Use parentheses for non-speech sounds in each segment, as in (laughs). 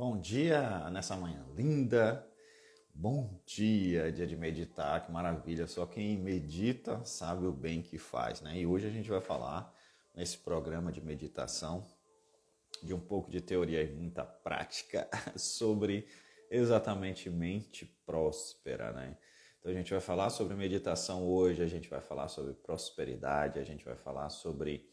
Bom dia nessa manhã linda. Bom dia, dia de meditar, que maravilha. Só quem medita sabe o bem que faz, né? E hoje a gente vai falar nesse programa de meditação de um pouco de teoria e muita prática (laughs) sobre exatamente mente próspera, né? Então a gente vai falar sobre meditação hoje, a gente vai falar sobre prosperidade, a gente vai falar sobre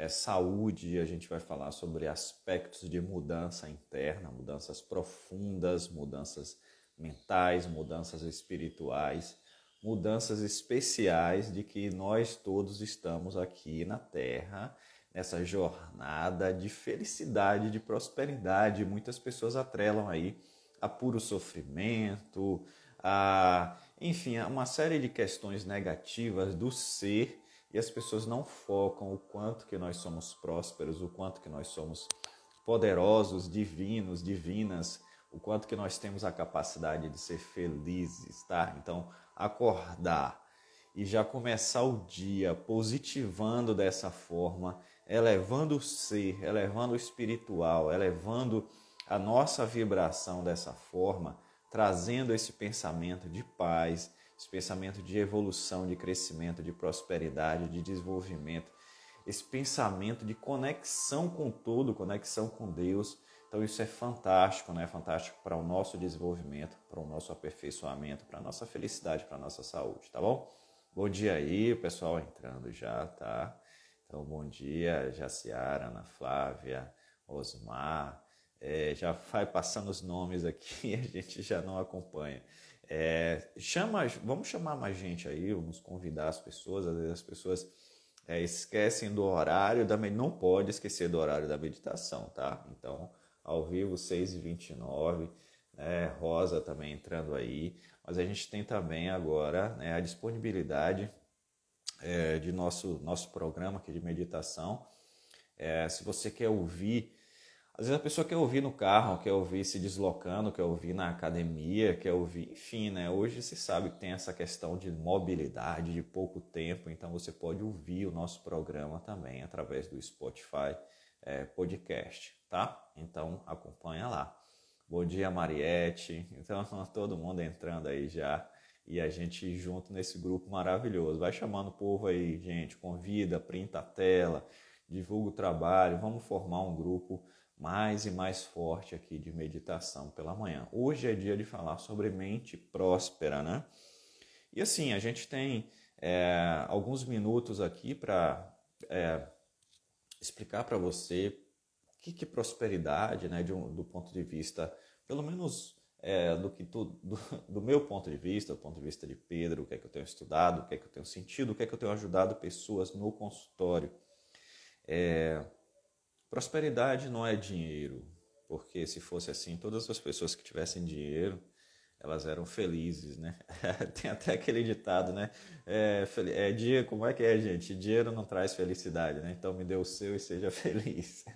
é, saúde, a gente vai falar sobre aspectos de mudança interna, mudanças profundas, mudanças mentais, mudanças espirituais, mudanças especiais de que nós todos estamos aqui na Terra, nessa jornada de felicidade, de prosperidade. Muitas pessoas atrelam aí a puro sofrimento, a, enfim, a uma série de questões negativas do ser e as pessoas não focam o quanto que nós somos prósperos, o quanto que nós somos poderosos, divinos, divinas, o quanto que nós temos a capacidade de ser felizes, tá? Então, acordar e já começar o dia positivando dessa forma, elevando o ser, elevando o espiritual, elevando a nossa vibração dessa forma, trazendo esse pensamento de paz, esse pensamento de evolução, de crescimento, de prosperidade, de desenvolvimento, esse pensamento de conexão com todo, conexão com Deus. Então isso é fantástico, né? Fantástico para o nosso desenvolvimento, para o nosso aperfeiçoamento, para a nossa felicidade, para a nossa saúde, tá bom? Bom dia aí, o pessoal entrando já, tá? Então, bom dia, Jaciara, Ana Flávia, Osmar. É, já vai passando os nomes aqui, (laughs) a gente já não acompanha. É, chama, vamos chamar mais gente aí, vamos convidar as pessoas. Às vezes as pessoas é, esquecem do horário da não pode esquecer do horário da meditação, tá? Então, ao vivo 6h29, né? Rosa também entrando aí, mas a gente tem também agora né, a disponibilidade é, de nosso, nosso programa aqui de meditação. É, se você quer ouvir às vezes a pessoa quer ouvir no carro, quer ouvir se deslocando, quer ouvir na academia, quer ouvir, enfim, né? Hoje se sabe que tem essa questão de mobilidade, de pouco tempo, então você pode ouvir o nosso programa também através do Spotify é, Podcast, tá? Então acompanha lá. Bom dia, Mariette. Então, (laughs) todo mundo entrando aí já e a gente junto nesse grupo maravilhoso. Vai chamando o povo aí, gente, convida, printa a tela, divulga o trabalho, vamos formar um grupo mais e mais forte aqui de meditação pela manhã. Hoje é dia de falar sobre mente próspera, né? E assim, a gente tem é, alguns minutos aqui para é, explicar para você o que, que prosperidade, né, um, do ponto de vista, pelo menos é, do que tu, do, (laughs) do, meu ponto de vista, do ponto de vista de Pedro, o que é que eu tenho estudado, o que é que eu tenho sentido, o que é que eu tenho ajudado pessoas no consultório. É, Prosperidade não é dinheiro, porque se fosse assim, todas as pessoas que tivessem dinheiro, elas eram felizes, né? (laughs) Tem até aquele ditado, né? É, é, dia, como é que é, gente? Dinheiro não traz felicidade, né? Então me dê o seu e seja (laughs) feliz. (laughs)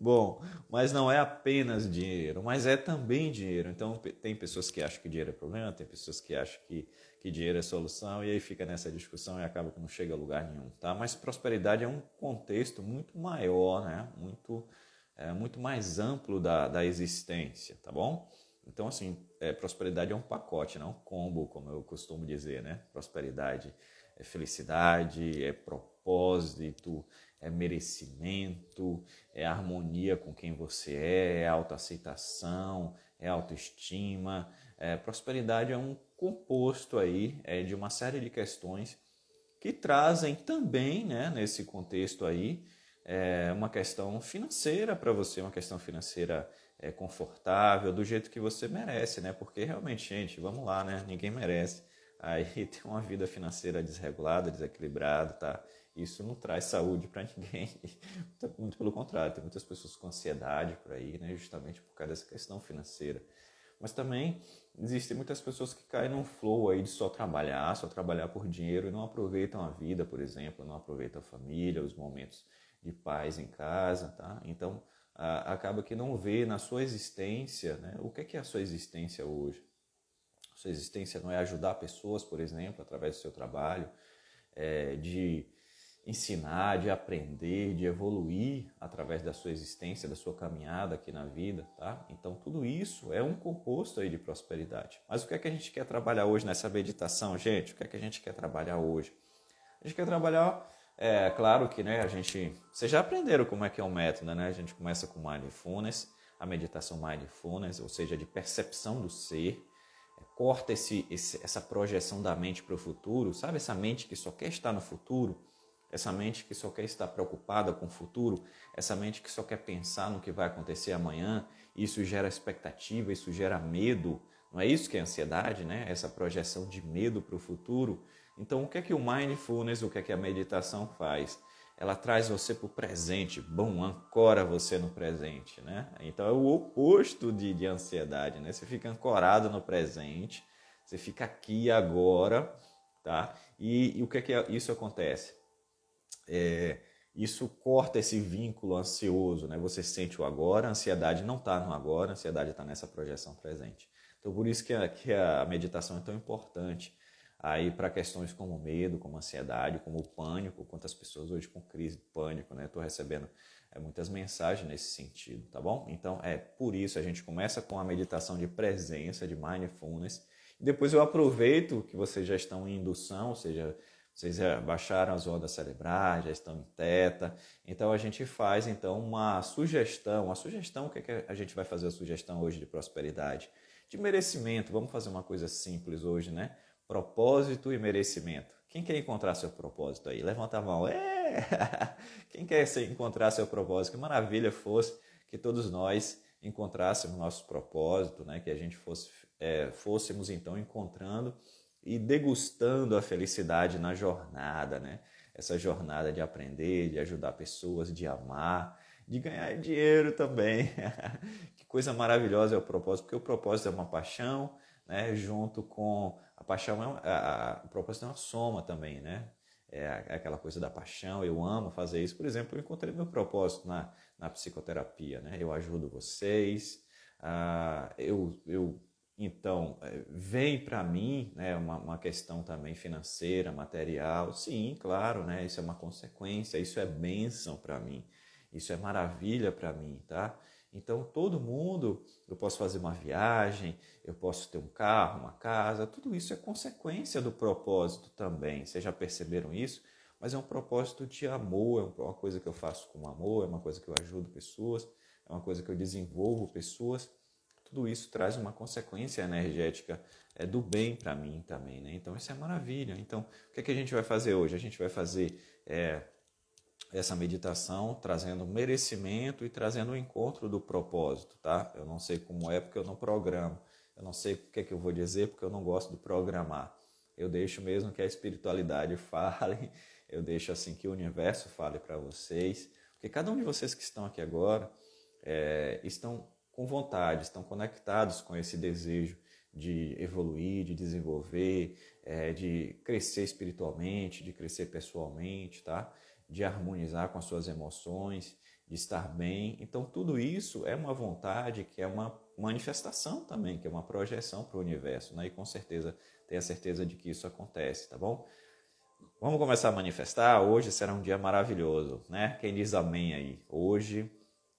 Bom, mas não é apenas dinheiro, mas é também dinheiro. Então tem pessoas que acham que dinheiro é problema, tem pessoas que acham que que dinheiro é solução, e aí fica nessa discussão e acaba que não chega a lugar nenhum, tá? Mas prosperidade é um contexto muito maior, né? Muito, é, muito mais amplo da, da existência, tá bom? Então, assim, é, prosperidade é um pacote, não um combo, como eu costumo dizer, né? Prosperidade é felicidade, é propósito, é merecimento, é harmonia com quem você é, é autoaceitação, é autoestima. É, prosperidade é um composto aí é, de uma série de questões que trazem também, né, nesse contexto aí, é, uma questão financeira para você, uma questão financeira é, confortável, do jeito que você merece, né? Porque realmente, gente, vamos lá, né? Ninguém merece aí (laughs) ter uma vida financeira desregulada, desequilibrada, tá? Isso não traz saúde para ninguém. (laughs) Muito pelo contrário, tem muitas pessoas com ansiedade por aí, né? Justamente por causa dessa questão financeira. Mas também existem muitas pessoas que caem num flow aí de só trabalhar, só trabalhar por dinheiro e não aproveitam a vida, por exemplo, não aproveitam a família, os momentos de paz em casa, tá? Então, a, acaba que não vê na sua existência, né? O que é, que é a sua existência hoje? A sua existência não é ajudar pessoas, por exemplo, através do seu trabalho, é, de ensinar, de aprender, de evoluir através da sua existência, da sua caminhada aqui na vida, tá? Então tudo isso é um composto aí de prosperidade. Mas o que é que a gente quer trabalhar hoje nessa meditação, gente? O que é que a gente quer trabalhar hoje? A gente quer trabalhar, é claro que, né, a gente, vocês já aprenderam como é que é o método, né? A gente começa com mindfulness, a meditação mindfulness, ou seja, de percepção do ser, corta esse, esse essa projeção da mente para o futuro, sabe essa mente que só quer estar no futuro? Essa mente que só quer estar preocupada com o futuro, essa mente que só quer pensar no que vai acontecer amanhã, isso gera expectativa, isso gera medo. Não é isso que é ansiedade, né? Essa projeção de medo para o futuro. Então, o que é que o mindfulness, o que é que a meditação faz? Ela traz você para o presente, bom, ancora você no presente, né? Então é o oposto de, de ansiedade, né? Você fica ancorado no presente, você fica aqui agora, tá? E, e o que é que isso acontece? É, isso corta esse vínculo ansioso, né? Você sente o agora, a ansiedade não está no agora, a ansiedade está nessa projeção presente. Então, por isso que a, que a meditação é tão importante aí para questões como medo, como ansiedade, como pânico, quantas pessoas hoje com crise de pânico, né? Estou recebendo é, muitas mensagens nesse sentido, tá bom? Então, é por isso a gente começa com a meditação de presença, de mindfulness. Depois eu aproveito que vocês já estão em indução, ou seja, vocês já baixaram as ondas cerebrais, já estão em teta. Então a gente faz então uma sugestão. A sugestão, o que, é que a gente vai fazer a sugestão hoje de prosperidade? De merecimento. Vamos fazer uma coisa simples hoje, né? Propósito e merecimento. Quem quer encontrar seu propósito aí? Levanta a mão. É! (laughs) Quem quer encontrar seu propósito? Que maravilha fosse que todos nós encontrássemos nosso propósito, né? Que a gente fosse, é, fôssemos então encontrando e degustando a felicidade na jornada, né? Essa jornada de aprender, de ajudar pessoas, de amar, de ganhar dinheiro também. (laughs) que coisa maravilhosa é o propósito, porque o propósito é uma paixão, né? Junto com a paixão, é, a, a, o propósito é uma soma também, né? É aquela coisa da paixão, eu amo fazer isso. Por exemplo, eu encontrei meu propósito na, na psicoterapia, né? Eu ajudo vocês, uh, eu, eu então, é, vem para mim né, uma, uma, questão também financeira, material. Sim, claro, né, isso é uma consequência, isso é bênção para mim, isso é maravilha para mim, tá? Então, todo mundo, eu posso fazer uma viagem, eu posso ter um carro, uma casa, tudo isso é consequência do propósito também. Vocês já perceberam isso? Mas é um propósito de amor, é uma coisa que eu faço com amor, é uma coisa que eu ajudo pessoas, é uma coisa que eu desenvolvo pessoas tudo isso traz uma consequência energética é, do bem para mim também, né? Então isso é maravilha. Então o que, é que a gente vai fazer hoje? A gente vai fazer é, essa meditação trazendo merecimento e trazendo o encontro do propósito, tá? Eu não sei como é porque eu não programo. Eu não sei o que, é que eu vou dizer porque eu não gosto de programar. Eu deixo mesmo que a espiritualidade (laughs) fale, eu deixo assim que o universo fale para vocês, porque cada um de vocês que estão aqui agora é, estão com vontade, estão conectados com esse desejo de evoluir, de desenvolver, é, de crescer espiritualmente, de crescer pessoalmente, tá? De harmonizar com as suas emoções, de estar bem. Então, tudo isso é uma vontade que é uma manifestação também, que é uma projeção para o universo, né? E com certeza tenha certeza de que isso acontece, tá bom? Vamos começar a manifestar. Hoje será um dia maravilhoso, né? Quem diz amém aí? Hoje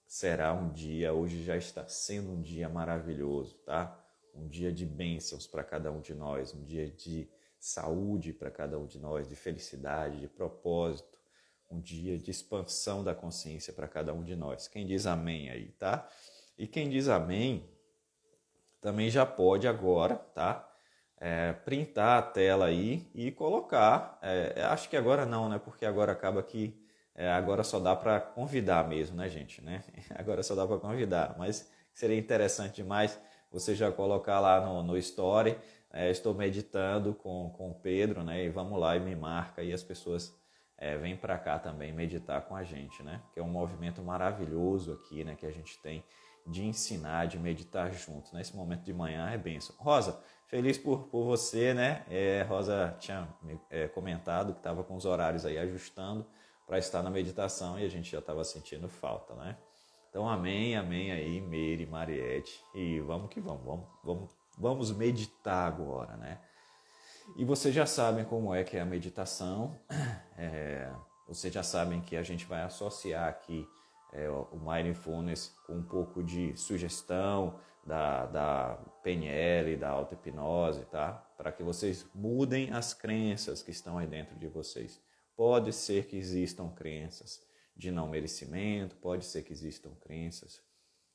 será um dia, hoje já está sendo um dia maravilhoso, tá? Um dia de bênçãos para cada um de nós, um dia de saúde para cada um de nós, de felicidade, de propósito, um dia de expansão da consciência para cada um de nós. Quem diz amém aí, tá? E quem diz amém também já pode agora, tá? É, printar a tela aí e colocar. É, acho que agora não, né? Porque agora acaba que é, agora só dá para convidar mesmo, né, gente? Né? (laughs) Agora só dá para convidar, mas seria interessante demais você já colocar lá no, no Story. É, estou meditando com, com o Pedro, né? E vamos lá e me marca e as pessoas é, vêm para cá também meditar com a gente, né? Que é um movimento maravilhoso aqui, né? Que a gente tem de ensinar, de meditar juntos. Nesse né? momento de manhã é benção. Rosa, feliz por, por você, né? É, Rosa tinha é, comentado que estava com os horários aí ajustando para estar na meditação e a gente já estava sentindo falta, né? Então, amém, amém aí, Meire, Mariette. E vamos que vamos, vamos, vamos, vamos meditar agora, né? E vocês já sabem como é que é a meditação. (clears throat) É, vocês já sabem que a gente vai associar aqui é, o Mindfulness com um pouco de sugestão da, da PNL, da auto-hipnose, tá? Para que vocês mudem as crenças que estão aí dentro de vocês. Pode ser que existam crenças de não merecimento, pode ser que existam crenças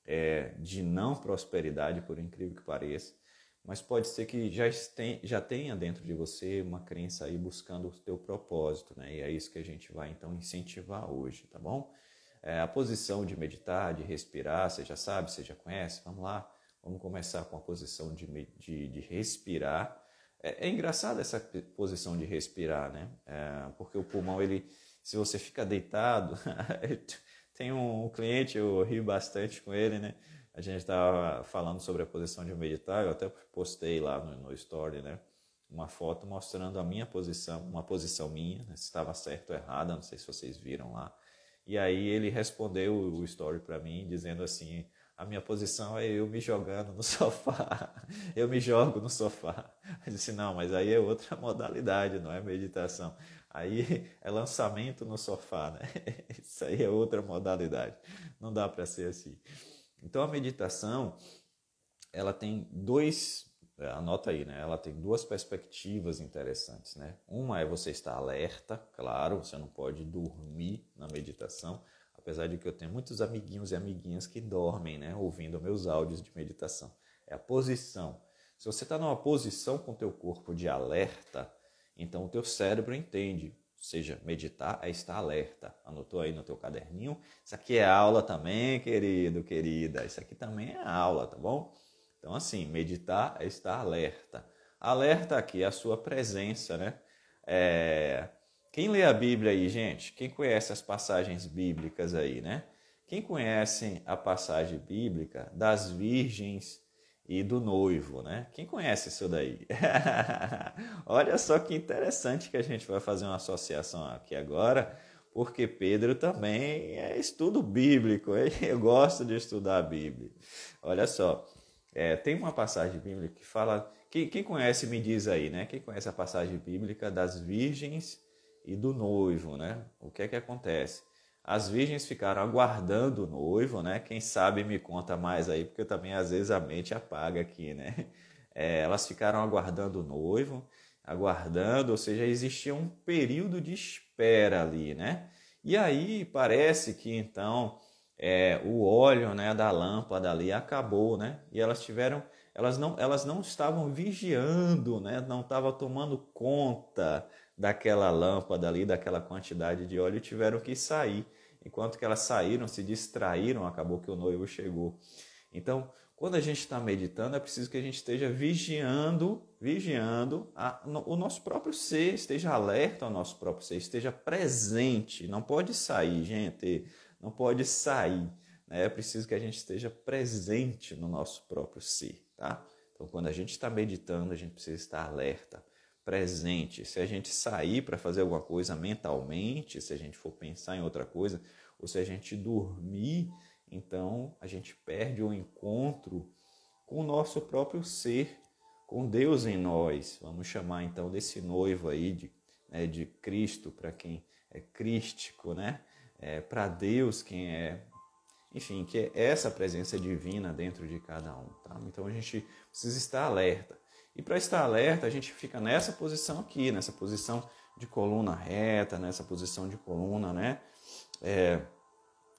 é, de não prosperidade, por incrível que pareça, mas pode ser que já, já tenha dentro de você uma crença aí buscando o teu propósito, né? E é isso que a gente vai então incentivar hoje, tá bom? É, a posição de meditar, de respirar, você já sabe, você já conhece, vamos lá, vamos começar com a posição de, de, de respirar. É, é, engraçado essa posição de respirar, né? É, porque o pulmão, ele, se você fica deitado, (laughs) tem um cliente, eu rio bastante com ele, né? A gente estava falando sobre a posição de meditar, eu até postei lá no, no story, né? Uma foto mostrando a minha posição, uma posição minha, né? se estava certo ou errada, não sei se vocês viram lá. E aí ele respondeu o story para mim dizendo assim: a minha posição é eu me jogando no (laughs) sofá. Eu me jogo no sofá. Eu disse: não, mas aí é outra (laughs) modalidade, não é meditação. Aí é lançamento no sofá, né? (laughs) Isso aí é outra modalidade. Não dá para ser assim. Então a meditação, ela tem dois, é, anota aí, né? Ela tem duas perspectivas interessantes, né? Uma é você estar alerta, claro, você não pode dormir na meditação, apesar de que eu tenho muitos amiguinhos e amiguinhas que dormem, né? Ouvindo meus áudios de meditação. É a posição. Se você está numa posição com o teu corpo de alerta, então o teu cérebro entende, seja, meditar é estar alerta. Anotou aí no teu caderninho? Isso aqui é aula também, querido, querida. Isso aqui também é aula, tá bom? Então, assim, meditar é estar alerta. Alerta aqui é a sua presença, né? É... Quem lê a Bíblia aí, gente? Quem conhece as passagens bíblicas aí, né? Quem conhece a passagem bíblica das virgens e do noivo, né? Quem conhece isso daí? (laughs) Olha só que interessante que a gente vai fazer uma associação aqui agora, porque Pedro também é estudo bíblico, (laughs) eu gosto de estudar a Bíblia. Olha só, é, tem uma passagem bíblica que fala. Quem, quem conhece me diz aí, né? Quem conhece a passagem bíblica das virgens e do noivo, né? O que é que acontece? As virgens ficaram aguardando o noivo, né? Quem sabe me conta mais aí, porque também às vezes a mente apaga aqui, né? (laughs) É, elas ficaram aguardando o noivo, aguardando, ou seja, existia um período de espera ali, né? E aí parece que então é, o óleo né, da lâmpada ali acabou, né? E elas tiveram, elas não, elas não estavam vigiando, né? Não estavam tomando conta daquela lâmpada ali, daquela quantidade de óleo, tiveram que sair. Enquanto que elas saíram, se distraíram, acabou que o noivo chegou. Então, quando a gente está meditando, é preciso que a gente esteja vigiando, vigiando a, no, o nosso próprio ser, esteja alerta ao nosso próprio ser, esteja presente. Não pode sair, gente, não pode sair. Né? É preciso que a gente esteja presente no nosso próprio ser, tá? Então, quando a gente está meditando, a gente precisa estar alerta presente. Se a gente sair para fazer alguma coisa mentalmente, se a gente for pensar em outra coisa, ou se a gente dormir, então a gente perde o encontro com o nosso próprio ser, com Deus em nós. Vamos chamar então desse noivo aí de, né, de Cristo, para quem é crístico, né? É, para Deus, quem é. Enfim, que é essa presença divina dentro de cada um. Tá? Então a gente precisa estar alerta. E para estar alerta, a gente fica nessa posição aqui, nessa posição de coluna reta, nessa posição de coluna, né? É,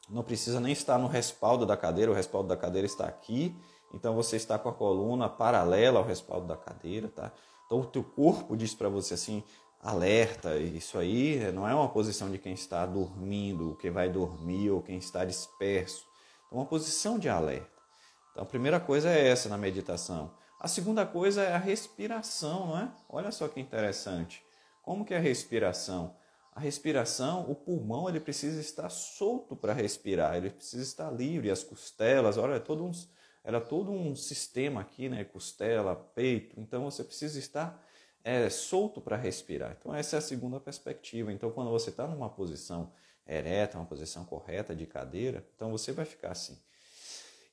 não precisa nem estar no respaldo da cadeira, o respaldo da cadeira está aqui, então você está com a coluna paralela ao respaldo da cadeira, tá? Então o teu corpo diz para você assim, alerta, isso aí não é uma posição de quem está dormindo, quem vai dormir ou quem está disperso. É uma posição de alerta. Então a primeira coisa é essa na meditação. A segunda coisa é a respiração, não é? Olha só que interessante. Como que é a respiração? A respiração, o pulmão, ele precisa estar solto para respirar, ele precisa estar livre, as costelas, olha, é todo um, era todo um sistema aqui, né? Costela, peito, então você precisa estar é, solto para respirar. Então essa é a segunda perspectiva. Então quando você está numa posição ereta, uma posição correta de cadeira, então você vai ficar assim.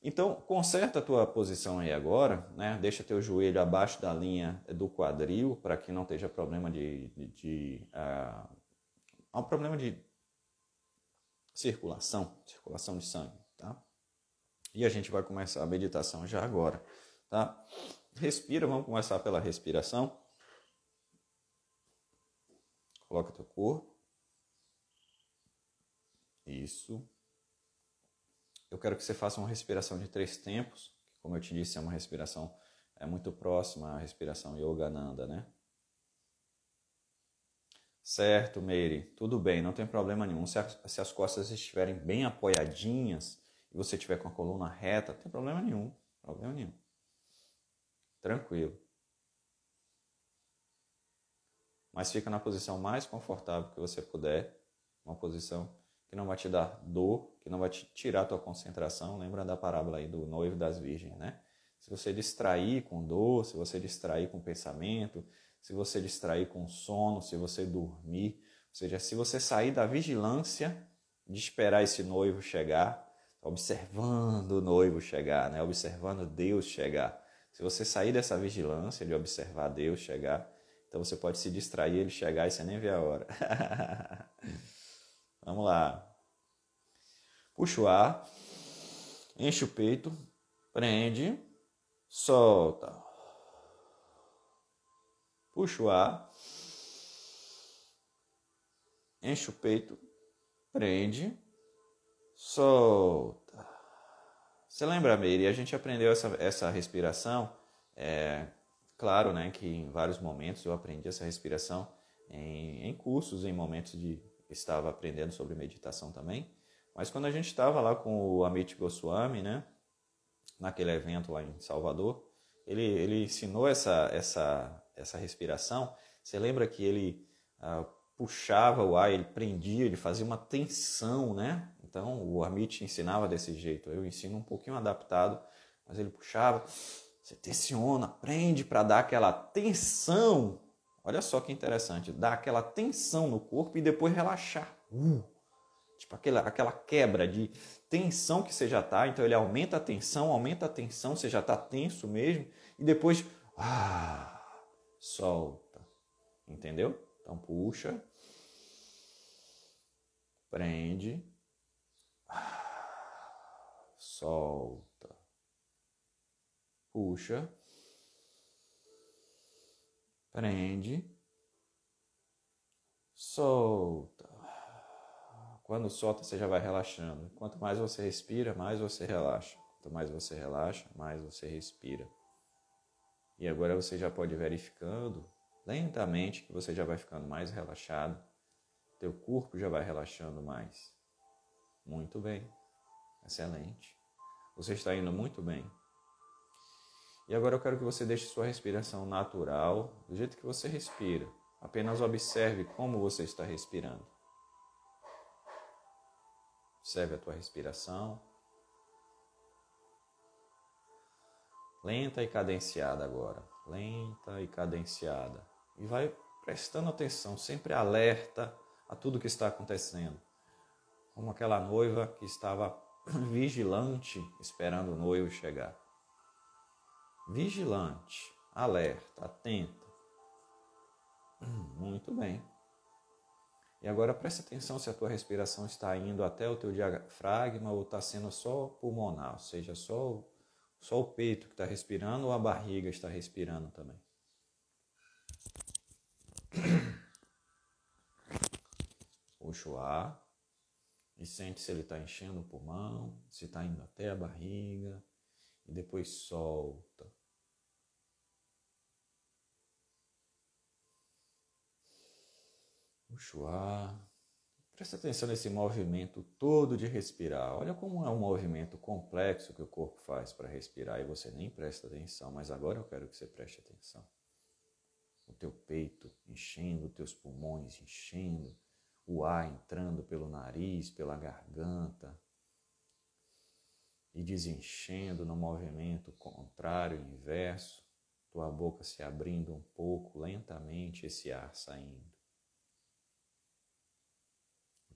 Então, conserta a tua posição aí agora, né? Deixa teu joelho abaixo da linha do quadril para que não esteja problema de, de, de uh, um problema de circulação, circulação de sangue, tá? E a gente vai começar a meditação já agora, tá? Respira, vamos começar pela respiração. Coloca teu corpo. Isso. Eu quero que você faça uma respiração de três tempos, que como eu te disse, é uma respiração é muito próxima à respiração Yogananda, né? Certo, Meire, tudo bem, não tem problema nenhum. Se, se as costas estiverem bem apoiadinhas e você estiver com a coluna reta, não tem problema nenhum, problema nenhum. Tranquilo. Mas fica na posição mais confortável que você puder, uma posição que não vai te dar dor, que não vai te tirar tua concentração. Lembra da parábola aí do noivo das virgens, né? Se você distrair com dor, se você distrair com pensamento, se você distrair com sono, se você dormir, ou seja, se você sair da vigilância de esperar esse noivo chegar, observando o noivo chegar, né? observando Deus chegar. Se você sair dessa vigilância de observar Deus chegar, então você pode se distrair, ele chegar e você nem vê a hora. (laughs) Vamos lá. Puxa o ar, enche o peito, prende, solta. Puxa o ar, enche o peito, prende, solta. Você lembra, Meire? A gente aprendeu essa, essa respiração. É, claro, né, que em vários momentos eu aprendi essa respiração em, em cursos, em momentos de estava aprendendo sobre meditação também. Mas quando a gente estava lá com o Amit Goswami, né, naquele evento lá em Salvador, ele, ele ensinou essa, essa, essa respiração. Você lembra que ele ah, puxava o ar, ele prendia, ele fazia uma tensão, né? Então o Amit ensinava desse jeito. Eu ensino um pouquinho adaptado, mas ele puxava, você tensiona, prende para dar aquela tensão. Olha só que interessante, dar aquela tensão no corpo e depois relaxar. Uh, tipo aquela, aquela quebra de tensão que você já tá. Então ele aumenta a tensão, aumenta a tensão, você já tá tenso mesmo e depois ah, solta. Entendeu? Então puxa, prende, solta, puxa, prende, solta. Quando solta, você já vai relaxando. Quanto mais você respira, mais você relaxa. Quanto mais você relaxa, mais você respira. E agora você já pode ir verificando lentamente que você já vai ficando mais relaxado. Teu corpo já vai relaxando mais. Muito bem. Excelente. Você está indo muito bem. E agora eu quero que você deixe sua respiração natural, do jeito que você respira. Apenas observe como você está respirando. Observe a tua respiração. Lenta e cadenciada agora. Lenta e cadenciada. E vai prestando atenção, sempre alerta a tudo que está acontecendo. Como aquela noiva que estava (clears throat) vigilante esperando o noivo chegar. Vigilante, alerta, atenta. Muito bem. E agora preste atenção se a tua respiração está indo até o teu diafragma ou está sendo só pulmonar, ou seja, só, só o peito que está respirando ou a barriga está respirando também. (coughs) Puxa o ar e sente se ele está enchendo o pulmão, se está indo até a barriga e depois solta. O ar. Presta atenção nesse movimento todo de respirar. Olha como é um movimento complexo que o corpo faz para respirar e você nem presta atenção, mas agora eu quero que você preste atenção. O teu peito enchendo, os teus pulmões enchendo, o ar entrando pelo nariz, pela garganta e desenchendo no movimento contrário, inverso, tua boca se abrindo um pouco, lentamente esse ar saindo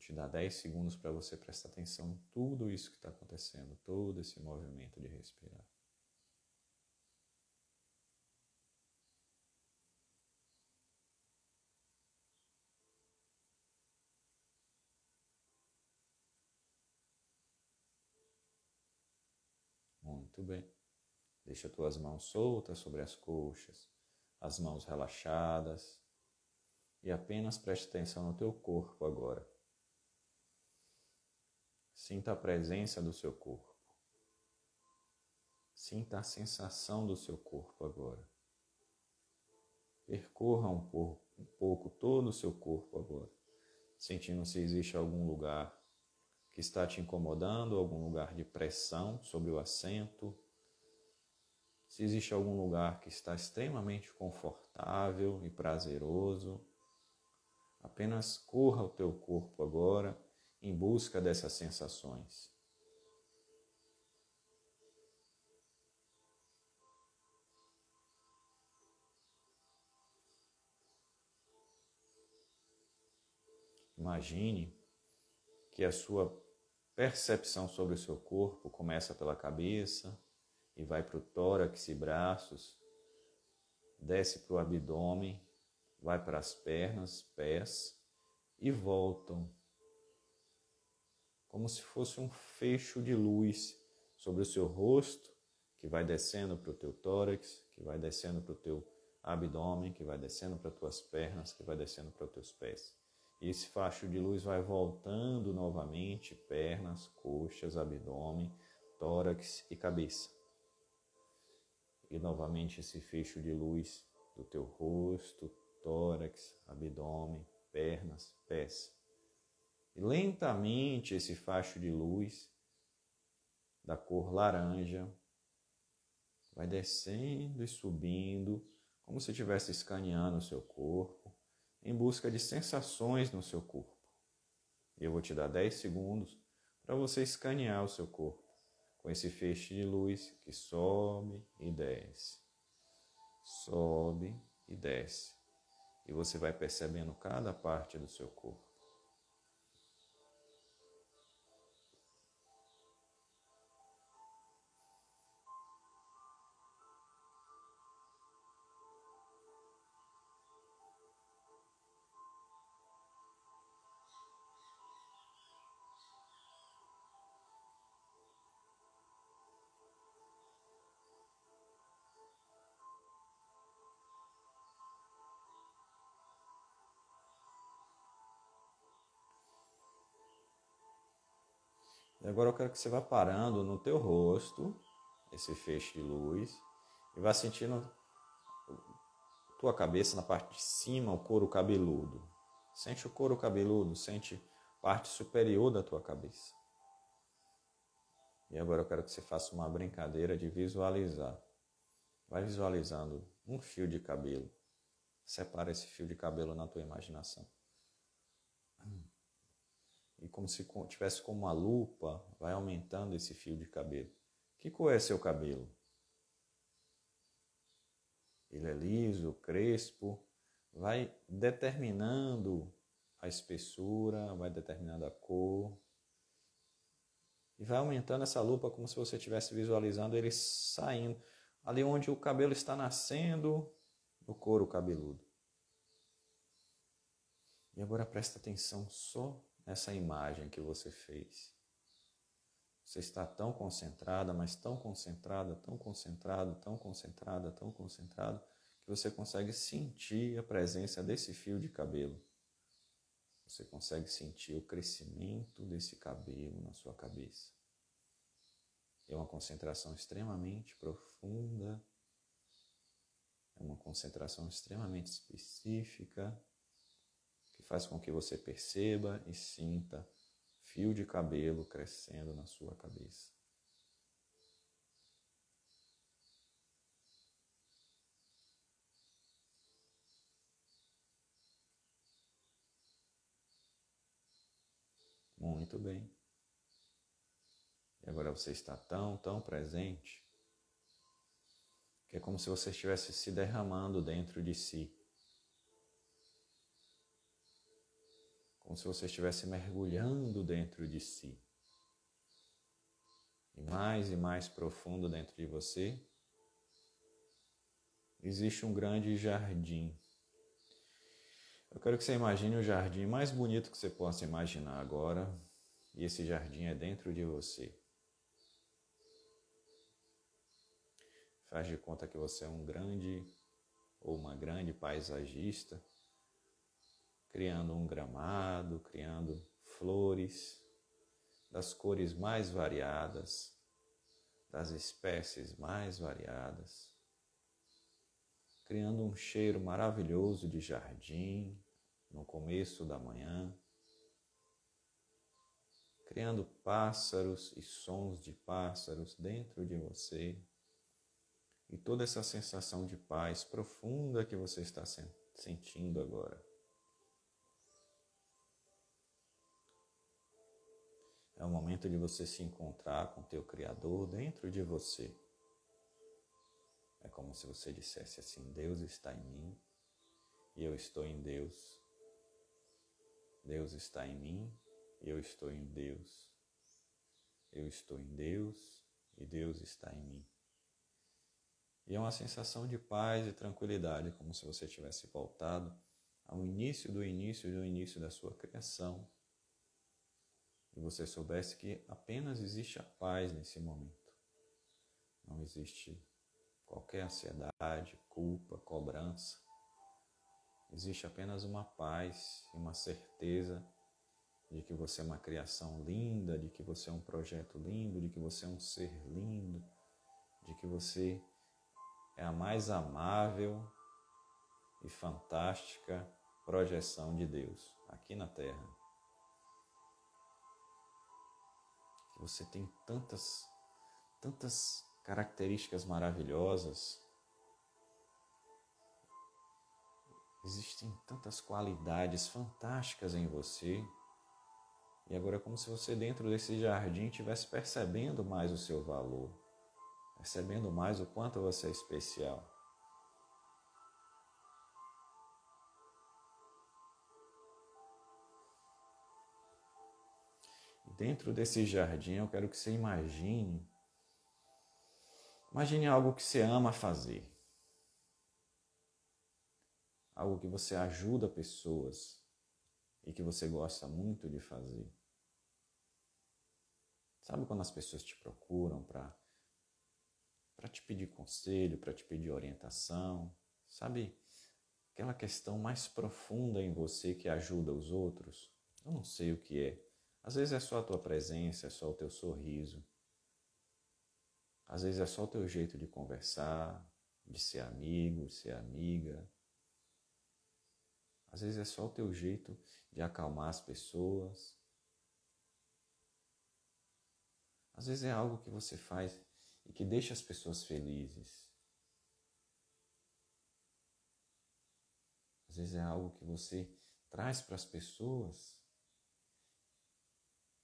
te dá 10 segundos para você prestar atenção em tudo isso que está acontecendo, todo esse movimento de respirar. Muito bem. Deixa tuas mãos soltas sobre as coxas, as mãos relaxadas e apenas preste atenção no teu corpo agora. Sinta a presença do seu corpo. Sinta a sensação do seu corpo agora. Percorra um pouco, um pouco todo o seu corpo agora, sentindo se existe algum lugar que está te incomodando, algum lugar de pressão sobre o assento, se existe algum lugar que está extremamente confortável e prazeroso. Apenas corra o teu corpo agora em busca dessas sensações. Imagine que a sua percepção sobre o seu corpo começa pela cabeça e vai para o tórax e braços, desce para o abdômen, vai para as pernas, pés e voltam, como se fosse um fecho de luz sobre o seu rosto, que vai descendo para o teu tórax, que vai descendo para o teu abdômen, que vai descendo para as tuas pernas, que vai descendo para os teus pés. E esse facho de luz vai voltando novamente, pernas, coxas, abdômen, tórax e cabeça. E novamente esse fecho de luz do teu rosto, tórax, abdômen, pernas, pés. E lentamente esse facho de luz da cor laranja vai descendo e subindo, como se estivesse escaneando o seu corpo em busca de sensações no seu corpo. Eu vou te dar 10 segundos para você escanear o seu corpo com esse feixe de luz que sobe e desce, sobe e desce. E você vai percebendo cada parte do seu corpo. E agora eu quero que você vá parando no teu rosto, esse feixe de luz, e vá sentindo tua cabeça na parte de cima, o couro cabeludo. Sente o couro cabeludo, sente parte superior da tua cabeça. E agora eu quero que você faça uma brincadeira de visualizar. Vai visualizando um fio de cabelo. Separa esse fio de cabelo na tua imaginação e como se tivesse como uma lupa, vai aumentando esse fio de cabelo. Que cor é seu cabelo? Ele é liso, crespo, vai determinando a espessura, vai determinando a cor. E vai aumentando essa lupa como se você estivesse visualizando ele saindo. Ali onde o cabelo está nascendo, no couro cabeludo. E agora presta atenção só nessa imagem que você fez. Você está tão concentrada, mas tão concentrada, tão concentrado, tão concentrada, tão concentrado, que você consegue sentir a presença desse fio de cabelo. Você consegue sentir o crescimento desse cabelo na sua cabeça. É uma concentração extremamente profunda, é uma concentração extremamente específica faz com que você perceba e sinta fio de cabelo crescendo na sua cabeça. Muito bem. E agora você está tão, tão presente que é como se você estivesse se derramando dentro de si. Como se você estivesse mergulhando dentro de si. E mais e mais profundo dentro de você, existe um grande jardim. Eu quero que você imagine o jardim mais bonito que você possa imaginar agora, e esse jardim é dentro de você. Faz de conta que você é um grande ou uma grande paisagista, criando um gramado, criando flores das cores mais variadas, das espécies mais variadas, criando um cheiro maravilhoso de jardim no começo da manhã, criando pássaros e sons de pássaros dentro de você e toda essa sensação de paz profunda que você está sentindo agora. É o momento de você se encontrar com teu Criador dentro de você. É como se você dissesse assim: Deus está em mim e eu estou em Deus. Deus está em mim e eu estou em Deus. Eu estou em Deus e Deus está em mim. E é uma sensação de paz e tranquilidade, como se você tivesse voltado ao início do início do início da sua criação. E você soubesse que apenas existe a paz nesse momento. Não existe qualquer ansiedade, culpa, cobrança. Existe apenas uma paz e uma certeza de que você é uma criação linda, de que você é um projeto lindo, de que você é um ser lindo, de que você é a mais amável e fantástica projeção de Deus aqui na Terra. Que você tem tantas, tantas características maravilhosas, existem tantas qualidades fantásticas em você. E agora é como se você dentro desse jardim estivesse percebendo mais o seu valor percebendo mais o quanto você é especial. Dentro desse jardim, eu quero que você imagine. Imagine algo que você ama fazer. Algo que você ajuda pessoas e que você gosta muito de fazer. Sabe quando as pessoas te procuram para para te pedir conselho, para te pedir orientação, sabe? Aquela questão mais profunda em você que ajuda os outros. Eu não sei o que é. Às vezes é só a tua presença, é só o teu sorriso. Às vezes é só o teu jeito de conversar, de ser amigo, ser amiga. Às vezes é só o teu jeito de acalmar as pessoas. Às vezes é algo que você faz e que deixa as pessoas felizes. Às vezes é algo que você traz para as pessoas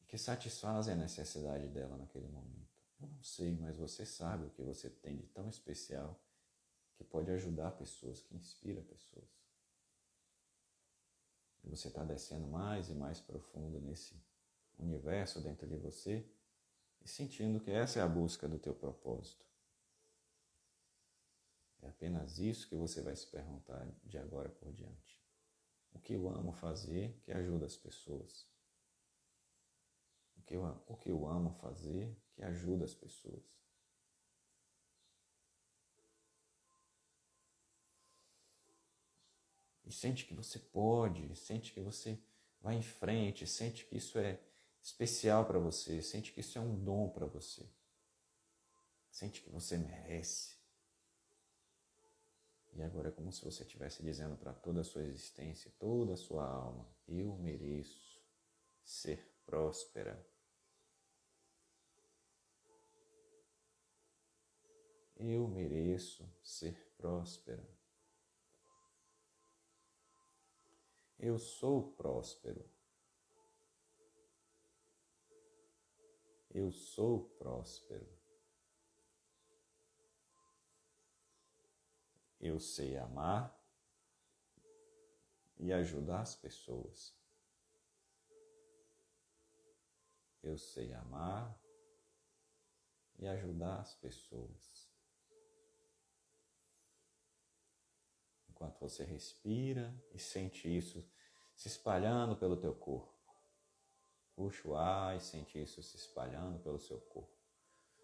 que satisfazem a necessidade dela naquele momento. Eu não sei, mas você sabe o que você tem de tão especial que pode ajudar pessoas, que inspira pessoas. E você está descendo mais e mais profundo nesse universo dentro de você e sentindo que essa é a busca do teu propósito. É apenas isso que você vai se perguntar de agora por diante. O que eu amo fazer que ajuda as pessoas? O que eu, o que eu amo fazer que ajuda as pessoas? E sente que você pode, sente que você vai em frente, sente que isso é especial para você, sente que isso é um dom para você. Sente que você merece. E agora é como se você estivesse dizendo para toda a sua existência, toda a sua alma: Eu mereço ser próspera. Eu mereço ser próspera. Eu sou próspero. Eu sou próspero. Eu sei amar e ajudar as pessoas. Eu sei amar e ajudar as pessoas. Enquanto você respira e sente isso se espalhando pelo teu corpo. Puxa o ar e sente isso se espalhando pelo seu corpo,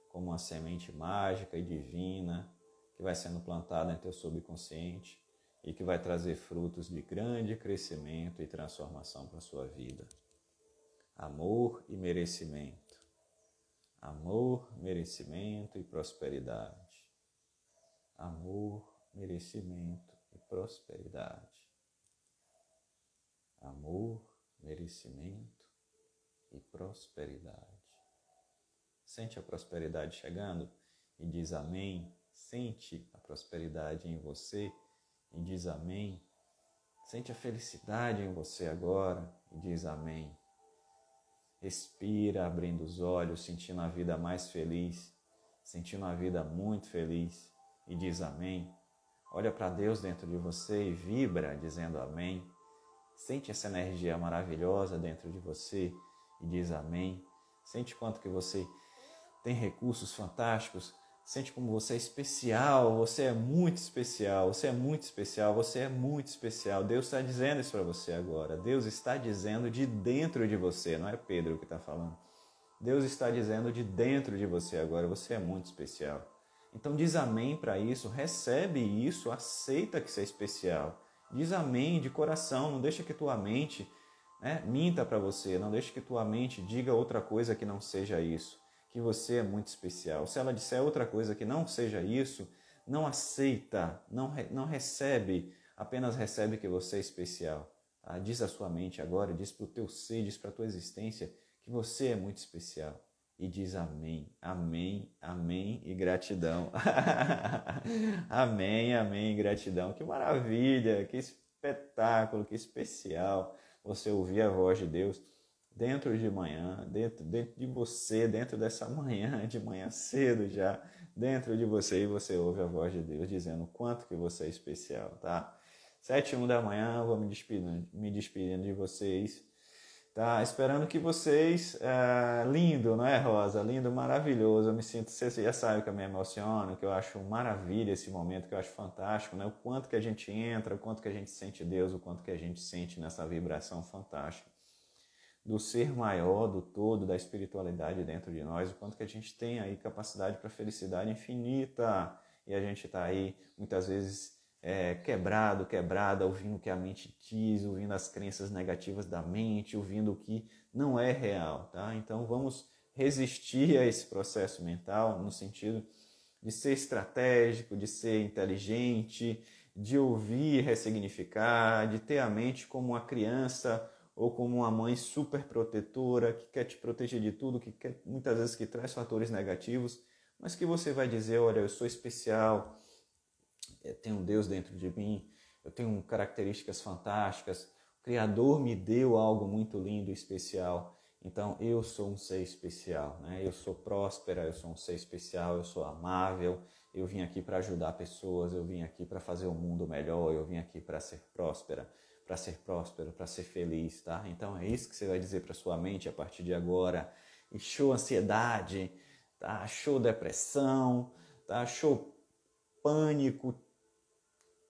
como uma semente mágica e divina que vai sendo plantada em teu subconsciente e que vai trazer frutos de grande crescimento e transformação para a sua vida. Amor e merecimento. Amor, merecimento e prosperidade. Amor, merecimento prosperidade. Amor, merecimento e prosperidade. Sente a prosperidade chegando e diz amém. Sente a prosperidade em você e diz amém. Sente a felicidade em você agora e diz amém. Respira, abrindo os olhos, sentindo a vida mais feliz, sentindo a vida muito feliz e diz amém. Olha para Deus dentro de você e vibra dizendo amém. Sente essa energia maravilhosa dentro de você e diz amém. Sente quanto que você tem recursos fantásticos Sente como você é especial, você é muito especial, você é muito especial, você é muito especial. Deus está dizendo isso para você agora. Deus está dizendo de dentro de você, não é Pedro que está falando. Deus está dizendo de dentro de você agora, você é muito especial. Então diz amém para isso, recebe isso, aceita que você é especial. Diz amém de coração, não deixa que tua mente né, minta para você, não deixa que tua mente diga outra coisa que não seja isso que você é muito especial. Se ela disser outra coisa que não seja isso, não aceita, não, não recebe, apenas recebe que você é especial. Tá? Diz a sua mente agora, diz para o teu ser, diz para a tua existência que você é muito especial. E diz amém, amém, amém e gratidão. (laughs) amém, amém e gratidão. Que maravilha, que espetáculo, que especial você ouvir a voz de Deus dentro de manhã, dentro, dentro de você, dentro dessa manhã, de manhã cedo já, dentro de você, e você ouve a voz de Deus dizendo quanto que você é especial, tá? Sete e um da manhã, vou me despedindo, me despedindo de vocês, tá? Esperando que vocês, é, lindo, não é, Rosa? Lindo, maravilhoso, eu me sinto, você já sabe que eu me emociono, que eu acho maravilha esse momento, que eu acho fantástico, né? O quanto que a gente entra, o quanto que a gente sente Deus, o quanto que a gente sente nessa vibração fantástica do ser maior, do todo, da espiritualidade dentro de nós, o quanto que a gente tem aí capacidade para felicidade infinita e a gente está aí muitas vezes é, quebrado, quebrada, ouvindo o que a mente diz, ouvindo as crenças negativas da mente, ouvindo o que não é real, tá? Então vamos resistir a esse processo mental no sentido de ser estratégico, de ser inteligente, de ouvir, ressignificar, de ter a mente como uma criança ou como uma mãe super protetora que quer te proteger de tudo, que quer, muitas vezes que traz fatores negativos, mas que você vai dizer, olha, eu sou especial, eu tenho um Deus dentro de mim, eu tenho características fantásticas, o Criador me deu algo muito lindo e especial, então eu sou um ser especial, né? Eu sou próspera, eu sou um ser especial, eu sou amável, eu vim aqui para ajudar pessoas, eu vim aqui para fazer o um mundo melhor, eu vim aqui para ser próspera para ser próspero, para ser feliz, tá? Então é isso que você vai dizer para sua mente a partir de agora. E show ansiedade, tá? Show depressão, tá? Show pânico.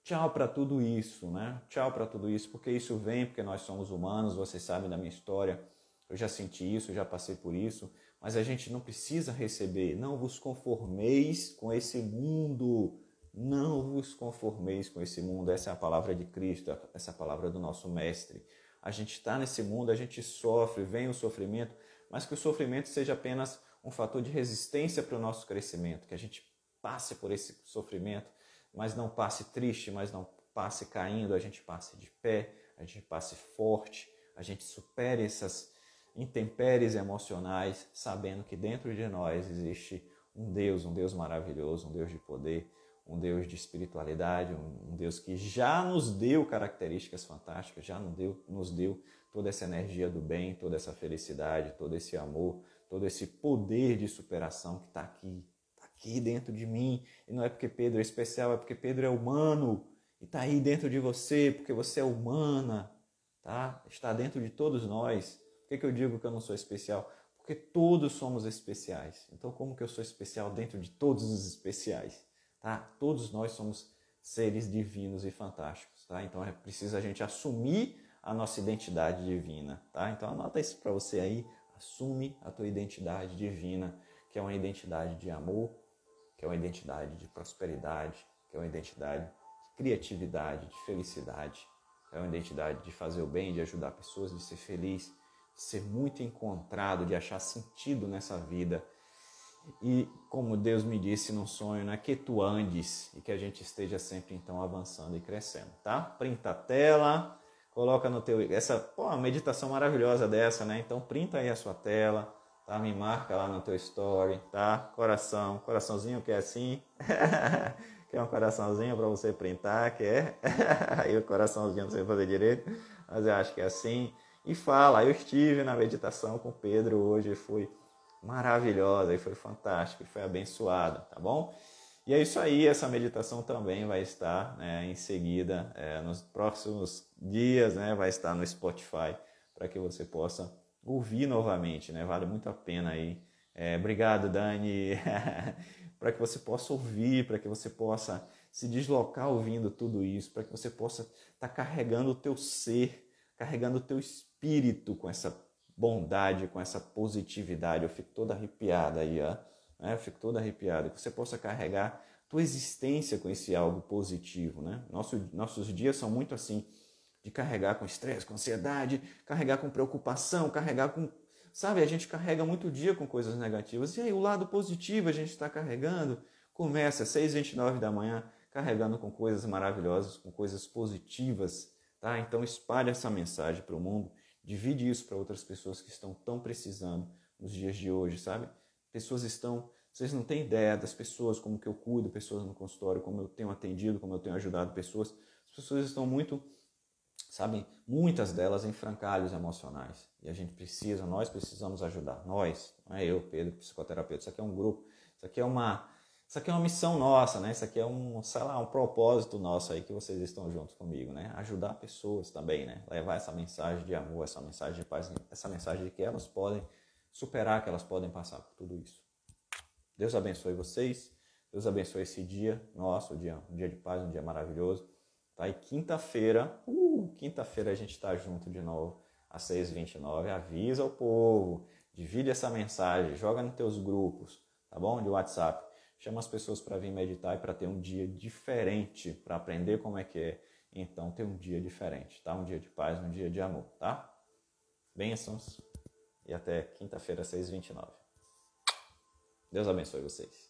Tchau para tudo isso, né? Tchau para tudo isso, porque isso vem porque nós somos humanos, vocês sabem da minha história. Eu já senti isso, já passei por isso, mas a gente não precisa receber. Não vos conformeis com esse mundo não vos conformeis com esse mundo. Essa é a palavra de Cristo, essa é a palavra do nosso Mestre. A gente está nesse mundo, a gente sofre, vem o sofrimento, mas que o sofrimento seja apenas um fator de resistência para o nosso crescimento, que a gente passe por esse sofrimento, mas não passe triste, mas não passe caindo, a gente passe de pé, a gente passe forte, a gente supere essas intempéries emocionais, sabendo que dentro de nós existe um Deus, um Deus maravilhoso, um Deus de poder, um Deus de espiritualidade, um Deus que já nos deu características fantásticas, já nos deu, nos deu toda essa energia do bem, toda essa felicidade, todo esse amor, todo esse poder de superação que está aqui, aqui dentro de mim. E não é porque Pedro é especial, é porque Pedro é humano e está aí dentro de você, porque você é humana, tá? Está dentro de todos nós. Por que, que eu digo que eu não sou especial? Porque todos somos especiais. Então, como que eu sou especial dentro de todos os especiais? Tá? Todos nós somos seres divinos e fantásticos, tá? Então é preciso a gente assumir a nossa identidade divina, tá? Então anota isso para você aí, assume a tua identidade divina, que é uma identidade de amor, que é uma identidade de prosperidade, que é uma identidade de criatividade, de felicidade, é uma identidade de fazer o bem, de ajudar pessoas, de ser feliz, de ser muito encontrado, de achar sentido nessa vida. E como Deus me disse num sonho, né, que tu andes e que a gente esteja sempre então avançando e crescendo, tá? Printa a tela, coloca no teu essa, pô, uma meditação maravilhosa dessa, né? Então printa aí a sua tela, tá? Me marca lá no teu story, tá? Coração, coraçãozinho que é assim. (laughs) quer um coraçãozinho para você printar, quer? (laughs) aí o coraçãozinho para você fazer direito, mas eu acho que é assim. E fala, eu estive na meditação com Pedro hoje, foi maravilhosa, e foi fantástico, e foi abençoada, tá bom? E é isso aí, essa meditação também vai estar né, em seguida, é, nos próximos dias, né, vai estar no Spotify, para que você possa ouvir novamente, né? Vale muito a pena aí. É, obrigado, Dani, (laughs) para que você possa ouvir, para que você possa se deslocar ouvindo tudo isso, para que você possa estar tá carregando o teu ser, carregando o teu espírito com essa bondade, com essa positividade. Eu fico toda arrepiada aí, ó. Né? Eu fico toda arrepiada. Que você possa carregar tua existência com esse algo positivo, né? Nosso, nossos dias são muito assim, de carregar com estresse, com ansiedade, carregar com preocupação, carregar com. Sabe, a gente carrega muito dia com coisas negativas. E aí, o lado positivo a gente está carregando. Começa às 6h29 da manhã, carregando com coisas maravilhosas, com coisas positivas, tá? Então, espalhe essa mensagem para o mundo Divide isso para outras pessoas que estão tão precisando nos dias de hoje, sabe? Pessoas estão, vocês não têm ideia das pessoas, como que eu cuido pessoas no consultório, como eu tenho atendido, como eu tenho ajudado pessoas. As pessoas estão muito, sabem, muitas delas em francalhos emocionais. E a gente precisa, nós precisamos ajudar. Nós, não é eu, Pedro, psicoterapeuta. Isso aqui é um grupo, isso aqui é uma isso aqui é uma missão nossa, né? Isso aqui é um, sei lá, um propósito nosso aí que vocês estão juntos comigo, né? Ajudar pessoas também, né? Levar essa mensagem de amor, essa mensagem de paz, essa mensagem de que elas podem superar, que elas podem passar por tudo isso. Deus abençoe vocês. Deus abençoe esse dia nosso, um dia, um dia de paz, um dia maravilhoso. Tá? E quinta-feira, uh, quinta-feira a gente está junto de novo às 6h29. Avisa o povo, divide essa mensagem, joga nos teus grupos, tá bom? De WhatsApp chama as pessoas para vir meditar e para ter um dia diferente, para aprender como é que é. Então, ter um dia diferente, tá? Um dia de paz, um dia de amor, tá? Bênçãos e até quinta-feira, 6h29. Deus abençoe vocês.